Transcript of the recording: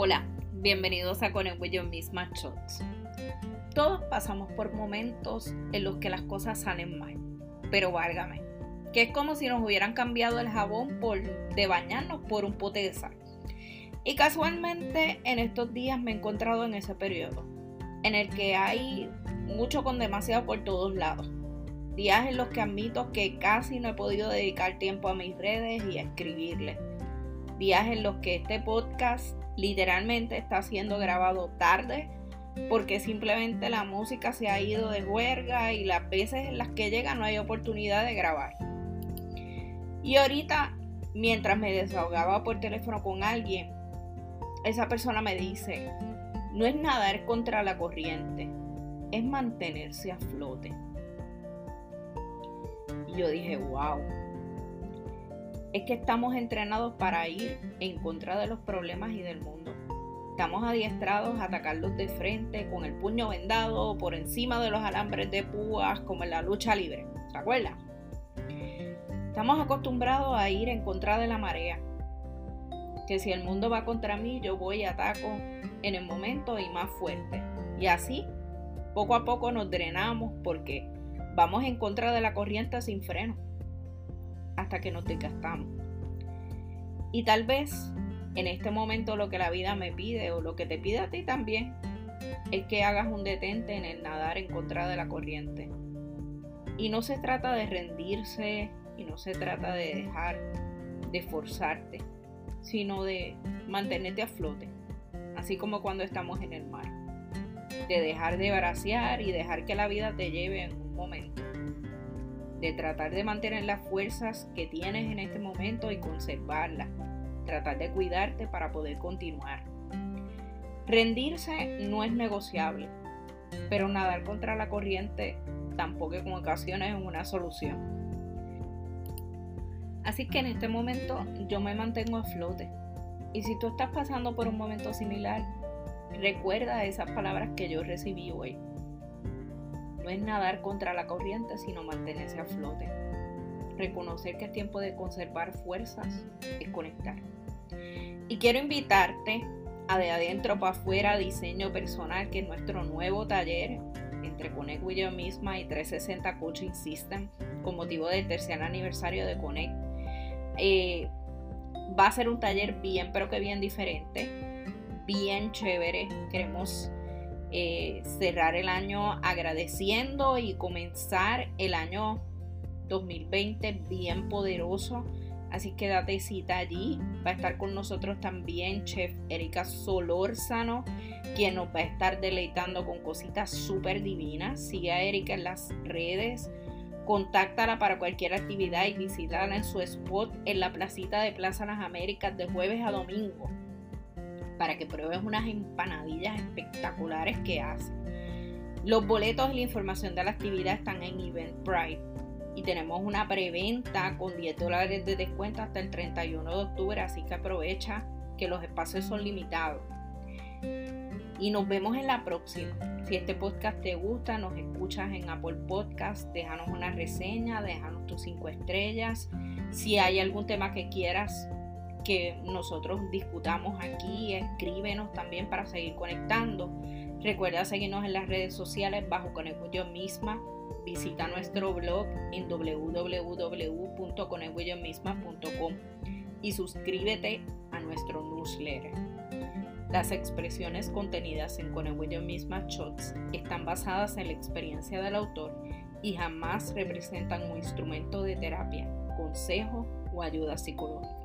Hola, bienvenidos a Con Yo Misma Shots. Todos pasamos por momentos en los que las cosas salen mal, pero válgame, que es como si nos hubieran cambiado el jabón por, de bañarnos por un pote de sal. Y casualmente en estos días me he encontrado en ese periodo, en el que hay mucho con demasiado por todos lados. Días en los que admito que casi no he podido dedicar tiempo a mis redes y a escribirles. Días en los que este podcast literalmente está siendo grabado tarde porque simplemente la música se ha ido de huelga y las veces en las que llega no hay oportunidad de grabar. Y ahorita, mientras me desahogaba por teléfono con alguien, esa persona me dice, no es nadar contra la corriente, es mantenerse a flote. Y yo dije, wow, es que estamos entrenados para ir en contra de los problemas y del mundo. Estamos adiestrados a atacarlos de frente con el puño vendado por encima de los alambres de púas como en la lucha libre. ¿Se acuerdan? Estamos acostumbrados a ir en contra de la marea. Que si el mundo va contra mí, yo voy y ataco en el momento y más fuerte. Y así, poco a poco nos drenamos porque vamos en contra de la corriente sin freno hasta que nos desgastamos. Y tal vez en este momento lo que la vida me pide o lo que te pide a ti también es que hagas un detente en el nadar en contra de la corriente. Y no se trata de rendirse y no se trata de dejar de forzarte, sino de mantenerte a flote, así como cuando estamos en el mar. De dejar de bracear y dejar que la vida te lleve en un momento de tratar de mantener las fuerzas que tienes en este momento y conservarlas, tratar de cuidarte para poder continuar. Rendirse no es negociable, pero nadar contra la corriente tampoco en ocasiones es una solución. Así que en este momento yo me mantengo a flote. Y si tú estás pasando por un momento similar, recuerda esas palabras que yo recibí hoy no es nadar contra la corriente, sino mantenerse a flote. Reconocer que es tiempo de conservar fuerzas es conectar. Y quiero invitarte a de adentro para afuera diseño personal, que es nuestro nuevo taller entre Connect with yo misma y 360 Coaching System con motivo del tercer aniversario de Connect. Eh, va a ser un taller bien, pero que bien diferente, bien chévere. Queremos eh, cerrar el año agradeciendo y comenzar el año 2020 bien poderoso. Así que date cita allí. Va a estar con nosotros también Chef Erika Solórzano, quien nos va a estar deleitando con cositas súper divinas. Sigue a Erika en las redes. Contáctala para cualquier actividad y visítala en su spot en la placita de Plaza Las Américas de jueves a domingo para que pruebes unas empanadillas espectaculares que hace. Los boletos y la información de la actividad están en Eventbrite y tenemos una preventa con 10 dólares de descuento hasta el 31 de octubre, así que aprovecha que los espacios son limitados. Y nos vemos en la próxima. Si este podcast te gusta, nos escuchas en Apple Podcast, déjanos una reseña, déjanos tus 5 estrellas. Si hay algún tema que quieras que nosotros discutamos aquí, escríbenos también para seguir conectando. Recuerda seguirnos en las redes sociales bajo Conecto Yo Misma. Visita nuestro blog en www.conegüeyomisma.com y suscríbete a nuestro newsletter. Las expresiones contenidas en Conegüello Misma Shots están basadas en la experiencia del autor y jamás representan un instrumento de terapia, consejo o ayuda psicológica.